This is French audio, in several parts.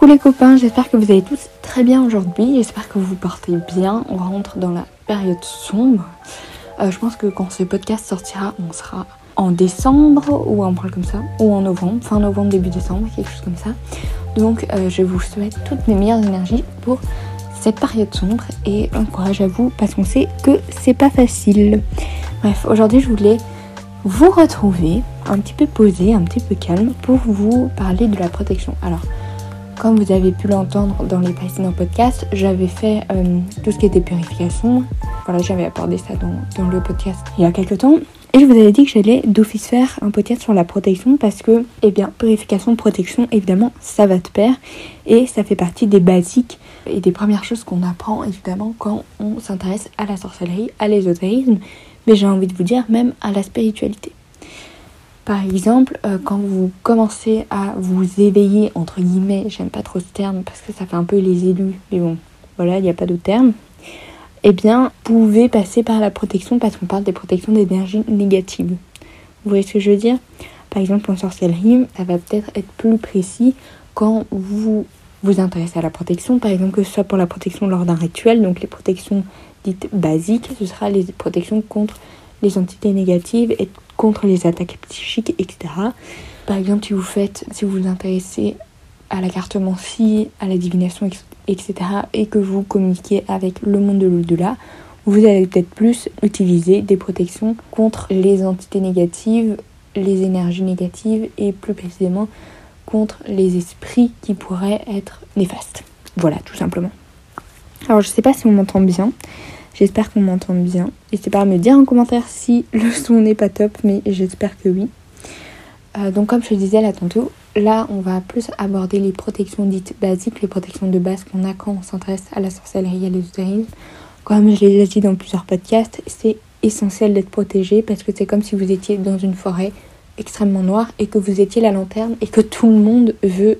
Coucou les copains, j'espère que vous allez tous très bien aujourd'hui, j'espère que vous vous portez bien, on rentre dans la période sombre. Euh, je pense que quand ce podcast sortira, on sera en décembre ou parle comme ça, ou en novembre, fin novembre, début décembre, quelque chose comme ça. Donc euh, je vous souhaite toutes mes meilleures énergies pour cette période sombre et un courage à vous parce qu'on sait que c'est pas facile. Bref, aujourd'hui je voulais vous retrouver un petit peu posé, un petit peu calme pour vous parler de la protection. Alors, comme vous avez pu l'entendre dans les précédents podcasts, j'avais fait euh, tout ce qui était purification. Voilà, j'avais abordé ça dans, le podcast il y a quelques temps. Et je vous avais dit que j'allais d'office faire un podcast sur la protection parce que, eh bien, purification, protection, évidemment, ça va de pair. Et ça fait partie des basiques et des premières choses qu'on apprend, évidemment, quand on s'intéresse à la sorcellerie, à l'ésotérisme mais j'ai envie de vous dire même à la spiritualité. Par exemple, euh, quand vous commencez à vous éveiller, entre guillemets, j'aime pas trop ce terme parce que ça fait un peu les élus, mais bon, voilà, il n'y a pas d'autre terme, eh bien, vous pouvez passer par la protection parce qu'on parle des protections d'énergie négative. Vous voyez ce que je veux dire? Par exemple, en sorcellerie, ça va peut-être être plus précis quand vous vous intéressez à la protection, par exemple que ce soit pour la protection lors d'un rituel, donc les protections dites basiques, ce sera les protections contre les entités négatives et contre les attaques psychiques, etc. Par exemple, si vous faites, si vous vous intéressez à la cartomancie, à la divination, etc., et que vous communiquez avec le monde de l'au-delà, vous allez peut-être plus utiliser des protections contre les entités négatives, les énergies négatives et plus précisément contre les esprits qui pourraient être néfastes. Voilà, tout simplement. Alors je sais pas si on m'entend bien. J'espère qu'on m'entend bien. N'hésitez pas à me dire en commentaire si le son n'est pas top, mais j'espère que oui. Euh, donc comme je le disais là tantôt, là on va plus aborder les protections dites basiques, les protections de base qu'on a quand on s'intéresse à la sorcellerie et à l'ésotérisme. Comme je l'ai déjà dit dans plusieurs podcasts, c'est essentiel d'être protégé parce que c'est comme si vous étiez dans une forêt extrêmement noire et que vous étiez la lanterne et que tout le monde veut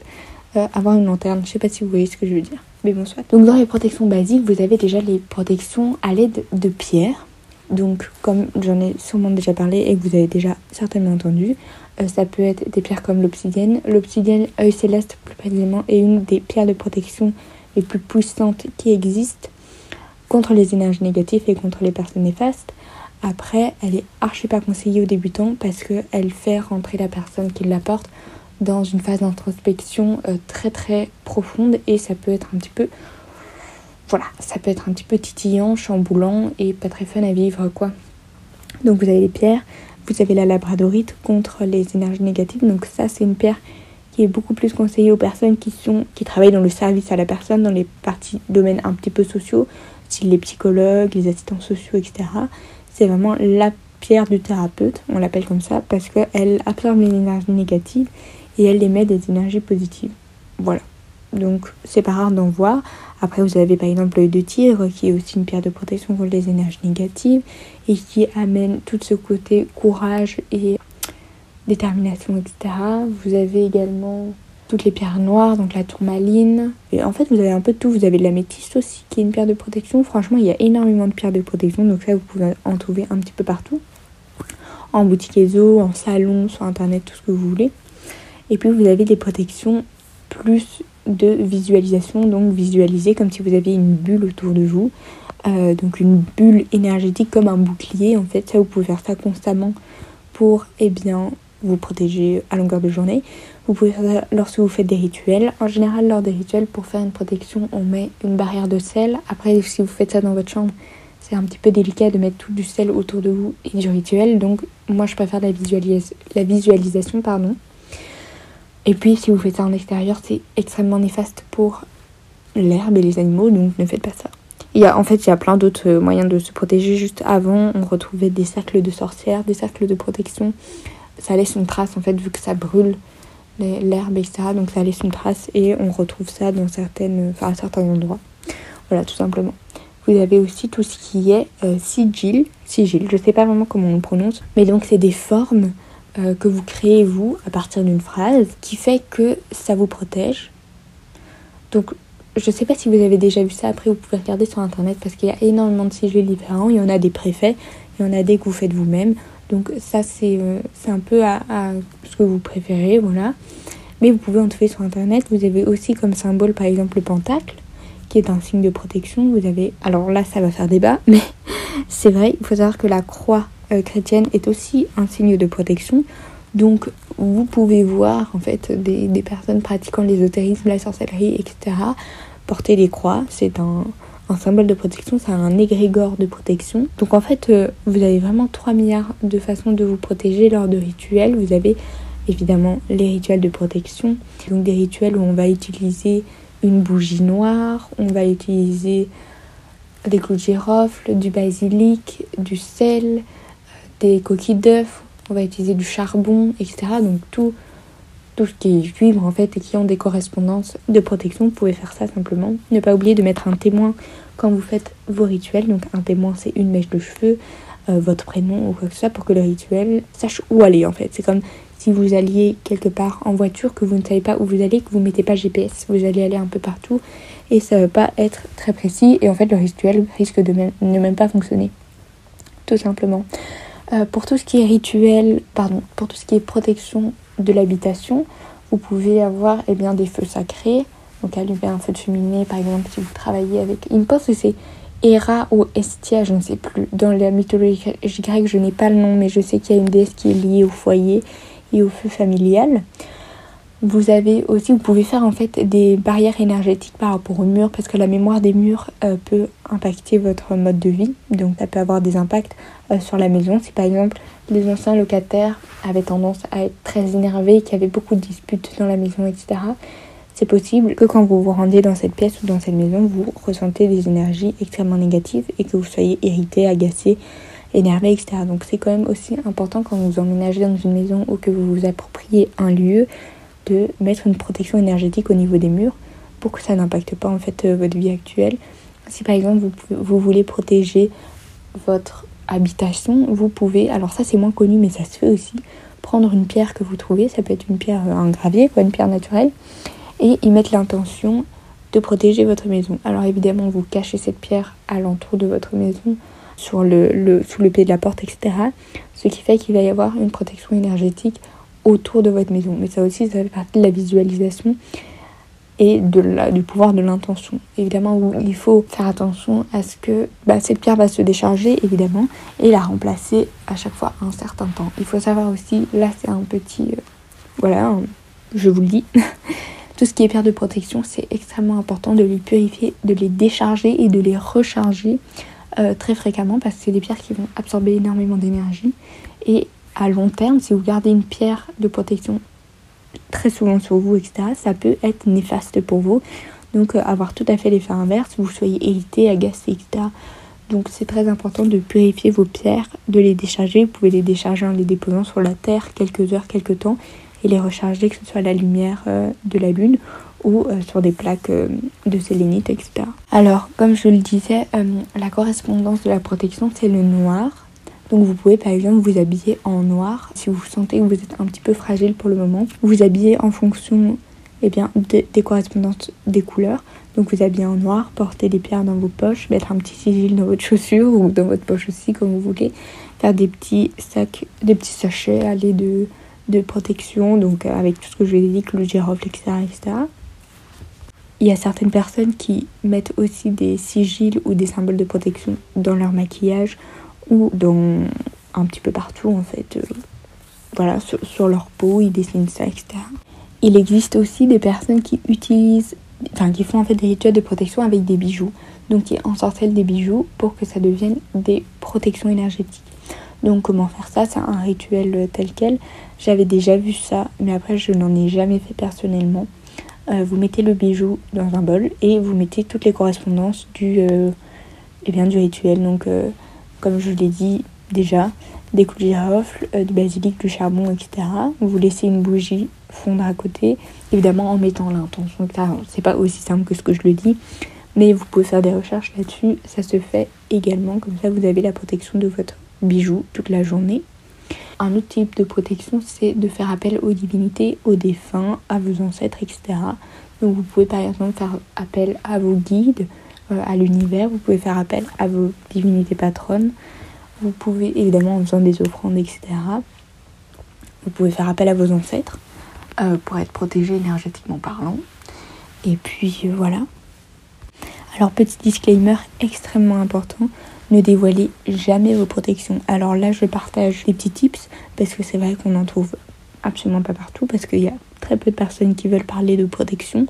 euh, avoir une lanterne. Je sais pas si vous voyez ce que je veux dire. Mais bon, soit. Donc dans les protections basiques, vous avez déjà les protections à l'aide de pierres. Donc comme j'en ai sûrement déjà parlé et que vous avez déjà certainement entendu, euh, ça peut être des pierres comme l'obsidienne. L'obsidienne œil céleste plus précisément est une des pierres de protection les plus puissantes qui existent contre les énergies négatives et contre les personnes néfastes. Après, elle est archi pas conseillée aux débutants parce qu'elle fait rentrer la personne qui l'apporte dans une phase d'introspection euh, très très profonde et ça peut être un petit peu voilà, ça peut être un petit peu titillant, chamboulant et pas très fun à vivre quoi. Donc vous avez les pierres, vous avez la labradorite contre les énergies négatives. Donc ça c'est une pierre qui est beaucoup plus conseillée aux personnes qui sont qui travaillent dans le service à la personne, dans les parties domaines un petit peu sociaux, style les psychologues, les assistants sociaux, etc. C'est vraiment la pierre du thérapeute, on l'appelle comme ça, parce qu'elle absorbe les énergies négatives et elle émet des énergies positives. Voilà. Donc c'est pas rare d'en voir. Après vous avez par exemple l'œil de tigre qui est aussi une pierre de protection contre les énergies négatives et qui amène tout ce côté courage et détermination, etc. Vous avez également toutes les pierres noires, donc la tourmaline. Et en fait vous avez un peu de tout. Vous avez de la métisse aussi qui est une pierre de protection. Franchement il y a énormément de pierres de protection donc ça vous pouvez en trouver un petit peu partout. En boutique ESO, en salon, sur internet, tout ce que vous voulez. Et puis vous avez des protections plus de visualisation, donc visualiser comme si vous aviez une bulle autour de vous. Euh, donc une bulle énergétique comme un bouclier en fait. Ça vous pouvez faire ça constamment pour eh bien vous protéger à longueur de journée. Vous pouvez faire ça lorsque vous faites des rituels. En général lors des rituels pour faire une protection on met une barrière de sel. Après si vous faites ça dans votre chambre c'est un petit peu délicat de mettre tout du sel autour de vous et du rituel. Donc moi je préfère la, la visualisation pardon et puis si vous faites ça en extérieur, c'est extrêmement néfaste pour l'herbe et les animaux, donc ne faites pas ça. Il y a, en fait, il y a plein d'autres euh, moyens de se protéger. Juste avant, on retrouvait des cercles de sorcières, des cercles de protection. Ça laisse une trace, en fait, vu que ça brûle l'herbe, etc. Donc ça laisse une trace et on retrouve ça dans certaines, enfin, à certains endroits. Voilà, tout simplement. Vous avez aussi tout ce qui est euh, sigil. Sigil, je sais pas vraiment comment on le prononce. Mais donc, c'est des formes euh, que vous créez vous à partir d'une phrase qui fait que ça vous protège. Donc je sais pas si vous avez déjà vu ça, après vous pouvez regarder sur internet parce qu'il y a énormément de sigils différents, il y en a des préfets, il y en a des que vous faites vous-même. Donc ça c'est euh, un peu à, ce que vous préférez, voilà. Mais vous pouvez en trouver sur internet. Vous avez aussi comme symbole par exemple le pentacle, qui est un signe de protection. Vous avez, alors là ça va faire débat, mais c'est vrai, il faut savoir que la croix chrétienne est aussi un signe de protection. Donc vous pouvez voir en fait des, des personnes pratiquant l'ésotérisme, la sorcellerie, etc. porter des croix. C'est un, un symbole de protection, c'est un égrégore de protection. Donc en fait, euh, vous avez vraiment 3 milliards de façons de vous protéger lors de rituels. Vous avez évidemment les rituels de protection, donc des rituels où on va utiliser une bougie noire, on va utiliser des clous de girofle, du basilic, du sel, des coquilles d'œufs, on va utiliser du charbon, etc. Donc tout, tout ce qui est cuivre en fait et qui ont des correspondances de protection, vous pouvez faire ça simplement. Ne pas oublier de mettre un témoin quand vous faites vos rituels. Donc un témoin c'est une mèche de cheveux, euh, votre prénom ou quoi que ce soit pour que le rituel sache où aller en fait. C'est comme si vous alliez quelque part en voiture, que vous ne savez pas où vous allez, que vous mettez pas GPS, vous allez aller un peu partout et ça va pas être très précis et en fait le rituel risque de ne même pas fonctionner. Tout simplement. Euh, pour tout ce qui est rituel, pardon, pour tout ce qui est protection de l'habitation, vous pouvez avoir eh bien, des feux sacrés. Donc allumer un feu de cheminée, par exemple, si vous travaillez avec... Il me pense que c'est Héra ou Estia, je ne sais plus. Dans la mythologie grecque, je n'ai pas le nom, mais je sais qu'il y a une déesse qui est liée au foyer et au feu familial. Vous avez aussi, vous pouvez faire en fait des barrières énergétiques par rapport aux murs parce que la mémoire des murs euh, peut impacter votre mode de vie. Donc ça peut avoir des impacts euh, sur la maison. Si par exemple les anciens locataires avaient tendance à être très énervés, qu'il y avait beaucoup de disputes dans la maison, etc. C'est possible que quand vous vous rendez dans cette pièce ou dans cette maison, vous ressentez des énergies extrêmement négatives et que vous soyez irrité, agacé, énervé, etc. Donc c'est quand même aussi important quand vous emménagez dans une maison ou que vous vous appropriez un lieu de mettre une protection énergétique au niveau des murs pour que ça n'impacte pas en fait euh, votre vie actuelle. Si par exemple vous, vous voulez protéger votre habitation, vous pouvez, alors ça c'est moins connu mais ça se fait aussi, prendre une pierre que vous trouvez, ça peut être une pierre, euh, un gravier, quoi, une pierre naturelle, et y mettre l'intention de protéger votre maison. Alors évidemment vous cachez cette pierre à l'entour de votre maison, sur le, le, sous le pied de la porte, etc. Ce qui fait qu'il va y avoir une protection énergétique autour de votre maison. Mais ça aussi, ça fait partie de la visualisation et de la, du pouvoir de l'intention. Évidemment, il faut faire attention à ce que bah, cette pierre va se décharger, évidemment, et la remplacer à chaque fois un certain temps. Il faut savoir aussi, là c'est un petit... Euh, voilà, je vous le dis. Tout ce qui est pierre de protection, c'est extrêmement important de les purifier, de les décharger et de les recharger euh, très fréquemment parce que c'est des pierres qui vont absorber énormément d'énergie et à long terme, si vous gardez une pierre de protection très souvent sur vous, etc., ça peut être néfaste pour vous. Donc euh, avoir tout à fait l'effet inverse, vous soyez irrité, agacé, etc. Donc c'est très important de purifier vos pierres, de les décharger. Vous pouvez les décharger en les déposant sur la terre quelques heures, quelques temps, et les recharger, que ce soit à la lumière euh, de la lune ou euh, sur des plaques de sélénite, etc. Alors, comme je le disais, la correspondance de la protection, c'est le noir. Donc vous pouvez par exemple vous habiller en noir si vous sentez que vous êtes un petit peu fragile pour le moment. Vous habiller en fonction eh bien, des, correspondances des couleurs. Donc vous habillez en noir, porter des pierres dans vos poches, mettre un petit sigil dans votre chaussure ou dans votre poche aussi comme vous voulez. Faire des petits sacs, des petits sachets aller de, de protection, donc euh, avec tout ce que je vous ai dit, le girofle, etc., etc. Il y a certaines personnes qui mettent aussi des sigils ou des symboles de protection dans leur maquillage ou dans un petit peu partout en fait. Euh, voilà, sur, leur peau, ils dessinent ça, etc. Il existe aussi des personnes qui utilisent, enfin qui font en fait des rituels de protection avec des bijoux. Donc qui ensorcellent des bijoux pour que ça devienne des protections énergétiques. Donc comment faire ça? C'est un rituel tel quel. J'avais déjà vu ça, mais après je n'en ai jamais fait personnellement. Euh, vous mettez le bijou dans un bol et vous mettez toutes les correspondances du, euh, eh bien, du rituel. Donc comme je l'ai dit déjà, des coups de girofle, euh, du basilic, du charbon, etc. Vous laissez une bougie fondre à côté, évidemment en mettant l'intention. C'est pas aussi simple que ce que je le dis, mais vous pouvez faire des recherches là-dessus. Ça se fait également, comme ça vous avez la protection de votre bijou toute la journée. Un autre type de protection, c'est de faire appel aux divinités, aux défunts, à vos ancêtres, etc. Donc vous pouvez par exemple faire appel à vos guides, à l'univers, vous pouvez faire appel à vos divinités patronnes, vous pouvez évidemment en faisant des offrandes, etc. Vous pouvez faire appel à vos ancêtres. euh, pour être protégé énergétiquement parlant. Et puis euh, voilà. Alors petit disclaimer extrêmement important, ne dévoilez jamais vos protections. Alors là je partage des petits tips parce que c'est vrai qu'on en trouve absolument pas partout parce qu'il y a très peu de personnes qui veulent parler de protection.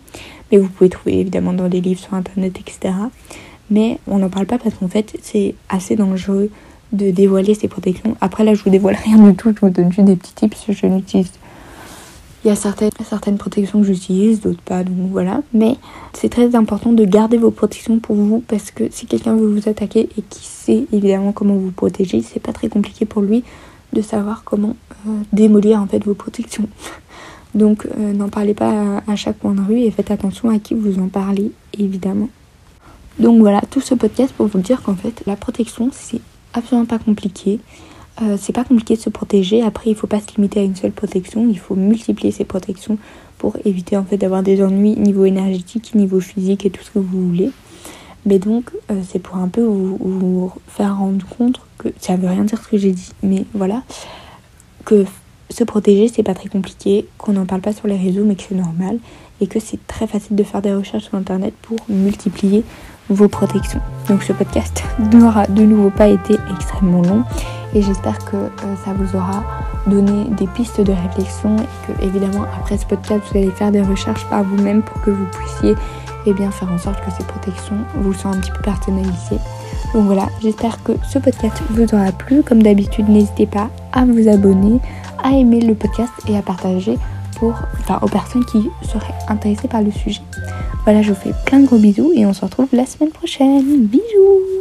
Mais vous pouvez trouver évidemment dans des livres sur internet, etc. Mais on n'en parle pas parce qu'en fait c'est assez dangereux de dévoiler ses protections. Après là je vous dévoile rien du tout, je vous donne juste des petits tips, je n'utilise il y a certaines, certaines protections que j'utilise, d'autres pas, donc voilà. Mais c'est très important de garder vos protections pour vous parce que si quelqu'un veut vous attaquer et qui sait évidemment comment vous protéger, c'est pas très compliqué pour lui de savoir comment euh, démolir en fait vos protections. Donc euh, n'en parlez pas à, chaque point de rue et faites attention à qui vous en parlez évidemment. Donc voilà, tout ce podcast pour vous dire qu'en fait la protection c'est absolument pas compliqué. Euh, c'est pas compliqué de se protéger. Après, il faut pas se limiter à une seule protection. Il faut multiplier ses protections pour éviter en fait d'avoir des ennuis niveau énergétique, niveau physique et tout ce que vous voulez. Mais donc, euh, c'est pour un peu vous, faire rendre compte que ça veut rien dire ce que j'ai dit, mais voilà, que se protéger c'est pas très compliqué, qu'on n'en parle pas sur les réseaux, mais que c'est normal et que c'est très facile de faire des recherches sur internet pour multiplier vos protections. Donc, ce podcast n'aura de nouveau pas été extrêmement long et j'espère que euh, ça vous aura donné des pistes de réflexion et que évidemment après ce podcast vous allez faire des recherches par vous-même pour que vous puissiez eh bien, faire en sorte que ces protections vous soient un petit peu personnalisées. Donc voilà, j'espère que ce podcast vous aura plu. Comme d'habitude, n'hésitez pas à vous abonner, à aimer le podcast et à partager pour, aux personnes qui seraient intéressées par le sujet. Voilà, je vous fais plein de gros bisous et on se retrouve la semaine prochaine. Bisous